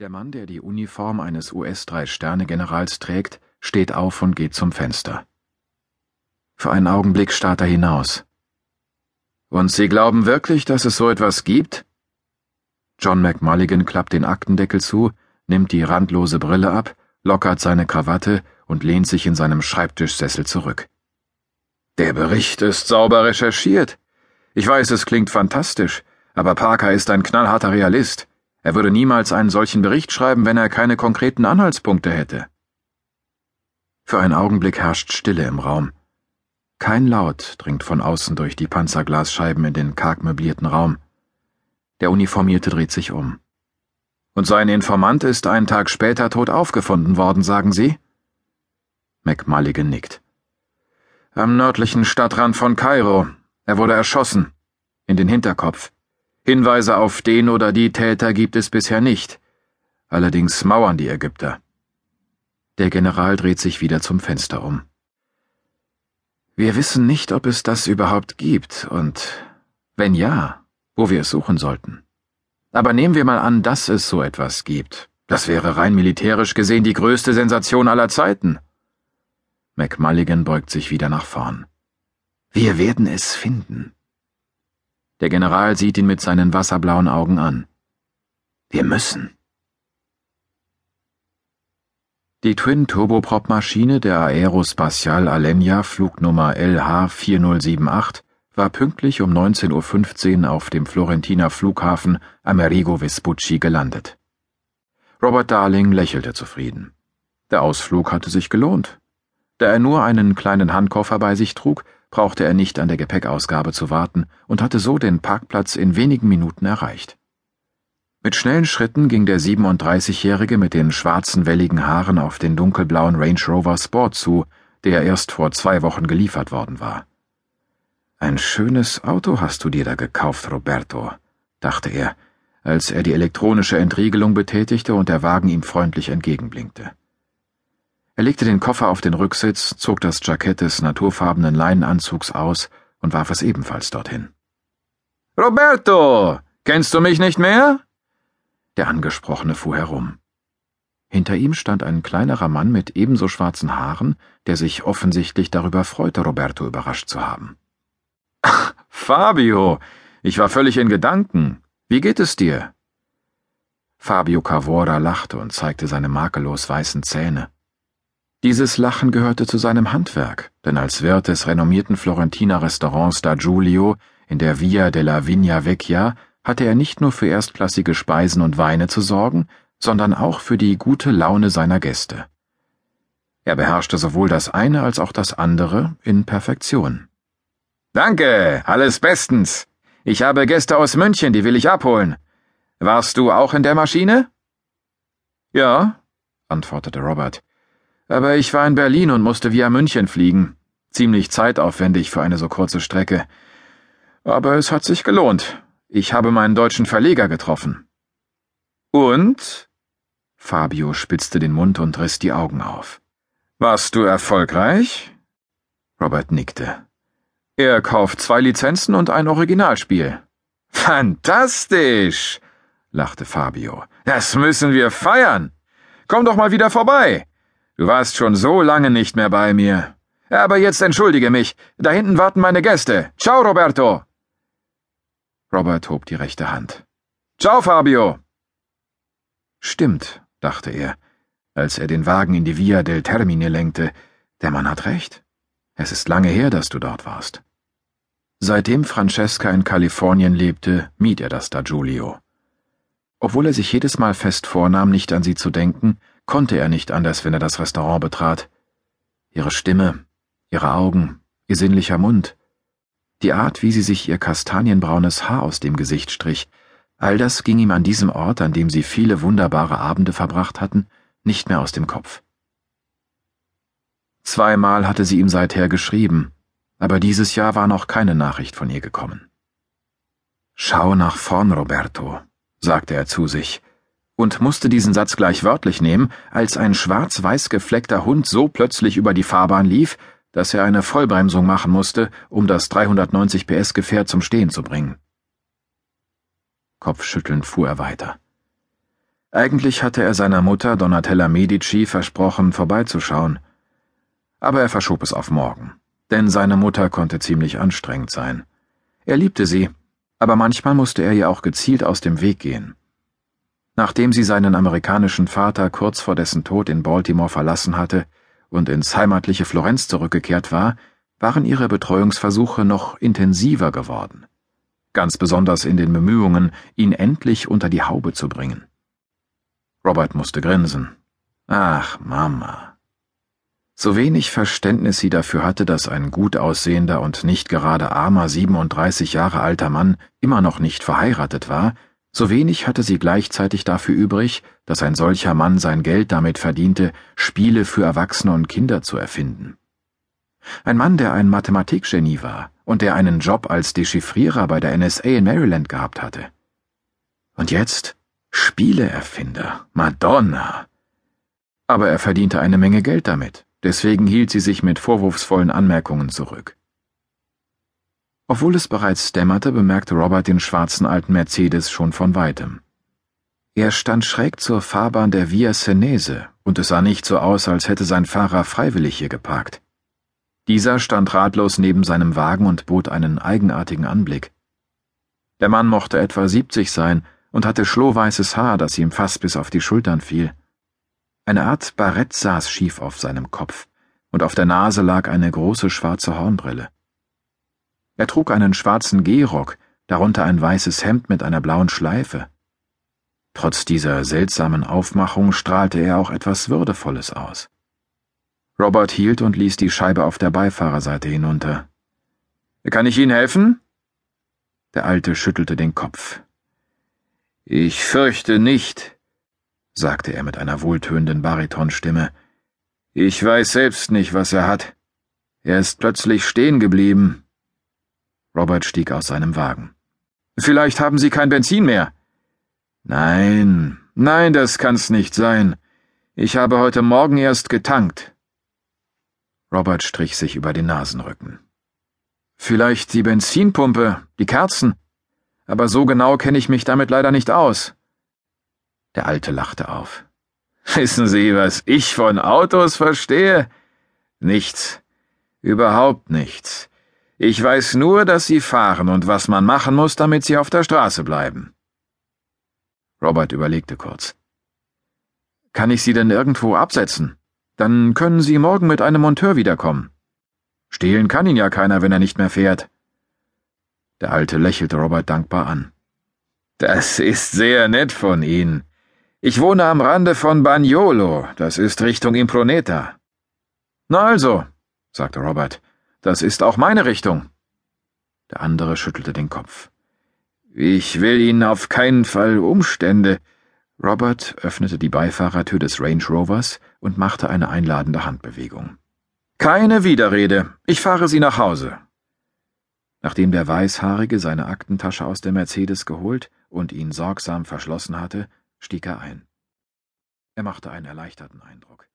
Der Mann, der die Uniform eines US-Drei-Sterne-Generals trägt, steht auf und geht zum Fenster. Für einen Augenblick starrt er hinaus. Und Sie glauben wirklich, dass es so etwas gibt? John McMulligan klappt den Aktendeckel zu, nimmt die randlose Brille ab, lockert seine Krawatte und lehnt sich in seinem Schreibtischsessel zurück. Der Bericht ist sauber recherchiert. Ich weiß, es klingt fantastisch, aber Parker ist ein knallharter Realist. Er würde niemals einen solchen Bericht schreiben, wenn er keine konkreten Anhaltspunkte hätte. Für einen Augenblick herrscht Stille im Raum. Kein Laut dringt von außen durch die Panzerglasscheiben in den karg möblierten Raum. Der Uniformierte dreht sich um. Und sein Informant ist einen Tag später tot aufgefunden worden, sagen Sie? McMulligan nickt. Am nördlichen Stadtrand von Kairo. Er wurde erschossen. In den Hinterkopf. Hinweise auf den oder die Täter gibt es bisher nicht. Allerdings mauern die Ägypter. Der General dreht sich wieder zum Fenster um. Wir wissen nicht, ob es das überhaupt gibt und wenn ja, wo wir es suchen sollten. Aber nehmen wir mal an, dass es so etwas gibt. Das wäre rein militärisch gesehen die größte Sensation aller Zeiten. McMulligan beugt sich wieder nach vorn. Wir werden es finden. Der General sieht ihn mit seinen wasserblauen Augen an. Wir müssen. Die Twin-Turboprop-Maschine der Aerospatiale Alenia Flugnummer LH4078 war pünktlich um 19.15 Uhr auf dem Florentiner Flughafen Amerigo Vespucci gelandet. Robert Darling lächelte zufrieden. Der Ausflug hatte sich gelohnt. Da er nur einen kleinen Handkoffer bei sich trug, brauchte er nicht an der Gepäckausgabe zu warten und hatte so den Parkplatz in wenigen Minuten erreicht. Mit schnellen Schritten ging der 37-Jährige mit den schwarzen welligen Haaren auf den dunkelblauen Range Rover Sport zu, der erst vor zwei Wochen geliefert worden war. Ein schönes Auto hast du dir da gekauft, Roberto, dachte er, als er die elektronische Entriegelung betätigte und der Wagen ihm freundlich entgegenblinkte. Er legte den Koffer auf den Rücksitz, zog das Jackett des naturfarbenen Leinenanzugs aus und warf es ebenfalls dorthin. Roberto, kennst du mich nicht mehr? Der Angesprochene fuhr herum. Hinter ihm stand ein kleinerer Mann mit ebenso schwarzen Haaren, der sich offensichtlich darüber freute, Roberto überrascht zu haben. Ach, Fabio, ich war völlig in Gedanken. Wie geht es dir? Fabio Cavora lachte und zeigte seine makellos weißen Zähne. Dieses Lachen gehörte zu seinem Handwerk, denn als Wirt des renommierten Florentiner Restaurants da Giulio in der Via della Vigna Vecchia hatte er nicht nur für erstklassige Speisen und Weine zu sorgen, sondern auch für die gute Laune seiner Gäste. Er beherrschte sowohl das eine als auch das andere in Perfektion. Danke, alles bestens. Ich habe Gäste aus München, die will ich abholen. Warst du auch in der Maschine? Ja, antwortete Robert aber ich war in Berlin und musste via München fliegen. Ziemlich zeitaufwendig für eine so kurze Strecke. Aber es hat sich gelohnt. Ich habe meinen deutschen Verleger getroffen. Und? Fabio spitzte den Mund und riss die Augen auf. Warst du erfolgreich? Robert nickte. Er kauft zwei Lizenzen und ein Originalspiel. Fantastisch! lachte Fabio. Das müssen wir feiern. Komm doch mal wieder vorbei. Du warst schon so lange nicht mehr bei mir. Aber jetzt entschuldige mich. Da hinten warten meine Gäste. Ciao, Roberto. Robert hob die rechte Hand. Ciao, Fabio. Stimmt, dachte er, als er den Wagen in die Via del Termine lenkte. Der Mann hat recht. Es ist lange her, dass du dort warst. Seitdem Francesca in Kalifornien lebte, mied er das da Giulio. Obwohl er sich jedes Mal fest vornahm, nicht an sie zu denken, konnte er nicht anders, wenn er das Restaurant betrat. Ihre Stimme, ihre Augen, ihr sinnlicher Mund, die Art, wie sie sich ihr kastanienbraunes Haar aus dem Gesicht strich, all das ging ihm an diesem Ort, an dem sie viele wunderbare Abende verbracht hatten, nicht mehr aus dem Kopf. Zweimal hatte sie ihm seither geschrieben, aber dieses Jahr war noch keine Nachricht von ihr gekommen. Schau nach vorn, Roberto, sagte er zu sich, und musste diesen Satz gleich wörtlich nehmen, als ein schwarz-weiß gefleckter Hund so plötzlich über die Fahrbahn lief, dass er eine Vollbremsung machen musste, um das 390 PS Gefährt zum Stehen zu bringen. Kopfschüttelnd fuhr er weiter. Eigentlich hatte er seiner Mutter Donatella Medici versprochen, vorbeizuschauen. Aber er verschob es auf morgen, denn seine Mutter konnte ziemlich anstrengend sein. Er liebte sie, aber manchmal musste er ihr auch gezielt aus dem Weg gehen. Nachdem sie seinen amerikanischen Vater kurz vor dessen Tod in Baltimore verlassen hatte und ins heimatliche Florenz zurückgekehrt war, waren ihre Betreuungsversuche noch intensiver geworden. Ganz besonders in den Bemühungen, ihn endlich unter die Haube zu bringen. Robert musste grinsen. Ach, Mama. So wenig Verständnis sie dafür hatte, dass ein gut aussehender und nicht gerade armer 37 Jahre alter Mann immer noch nicht verheiratet war, so wenig hatte sie gleichzeitig dafür übrig, dass ein solcher Mann sein Geld damit verdiente, Spiele für Erwachsene und Kinder zu erfinden. Ein Mann, der ein Mathematikgenie war und der einen Job als Dechiffrierer bei der NSA in Maryland gehabt hatte. Und jetzt Spieleerfinder, Madonna. Aber er verdiente eine Menge Geld damit, deswegen hielt sie sich mit vorwurfsvollen Anmerkungen zurück. Obwohl es bereits dämmerte, bemerkte Robert den schwarzen alten Mercedes schon von weitem. Er stand schräg zur Fahrbahn der Via Senese, und es sah nicht so aus, als hätte sein Fahrer freiwillig hier geparkt. Dieser stand ratlos neben seinem Wagen und bot einen eigenartigen Anblick. Der Mann mochte etwa siebzig sein und hatte schlohweißes Haar, das ihm fast bis auf die Schultern fiel. Eine Art Barett saß schief auf seinem Kopf, und auf der Nase lag eine große schwarze Hornbrille. Er trug einen schwarzen Gehrock, darunter ein weißes Hemd mit einer blauen Schleife. Trotz dieser seltsamen Aufmachung strahlte er auch etwas Würdevolles aus. Robert hielt und ließ die Scheibe auf der Beifahrerseite hinunter. Kann ich Ihnen helfen? Der Alte schüttelte den Kopf. Ich fürchte nicht, sagte er mit einer wohltönenden Baritonstimme. Ich weiß selbst nicht, was er hat. Er ist plötzlich stehen geblieben. Robert stieg aus seinem Wagen. Vielleicht haben Sie kein Benzin mehr. Nein, nein, das kann's nicht sein. Ich habe heute Morgen erst getankt. Robert strich sich über den Nasenrücken. Vielleicht die Benzinpumpe, die Kerzen. Aber so genau kenne ich mich damit leider nicht aus. Der Alte lachte auf. Wissen Sie, was ich von Autos verstehe? Nichts. Überhaupt nichts. Ich weiß nur, dass sie fahren und was man machen muss, damit sie auf der Straße bleiben. Robert überlegte kurz. Kann ich Sie denn irgendwo absetzen? Dann können Sie morgen mit einem Monteur wiederkommen. Stehlen kann ihn ja keiner, wenn er nicht mehr fährt. Der Alte lächelte Robert dankbar an. Das ist sehr nett von Ihnen. Ich wohne am Rande von Bagnolo, das ist Richtung Improneta. Na also, sagte Robert, das ist auch meine Richtung. Der andere schüttelte den Kopf. Ich will Ihnen auf keinen Fall Umstände. Robert öffnete die Beifahrertür des Range Rovers und machte eine einladende Handbewegung. Keine Widerrede. Ich fahre Sie nach Hause. Nachdem der Weißhaarige seine Aktentasche aus der Mercedes geholt und ihn sorgsam verschlossen hatte, stieg er ein. Er machte einen erleichterten Eindruck.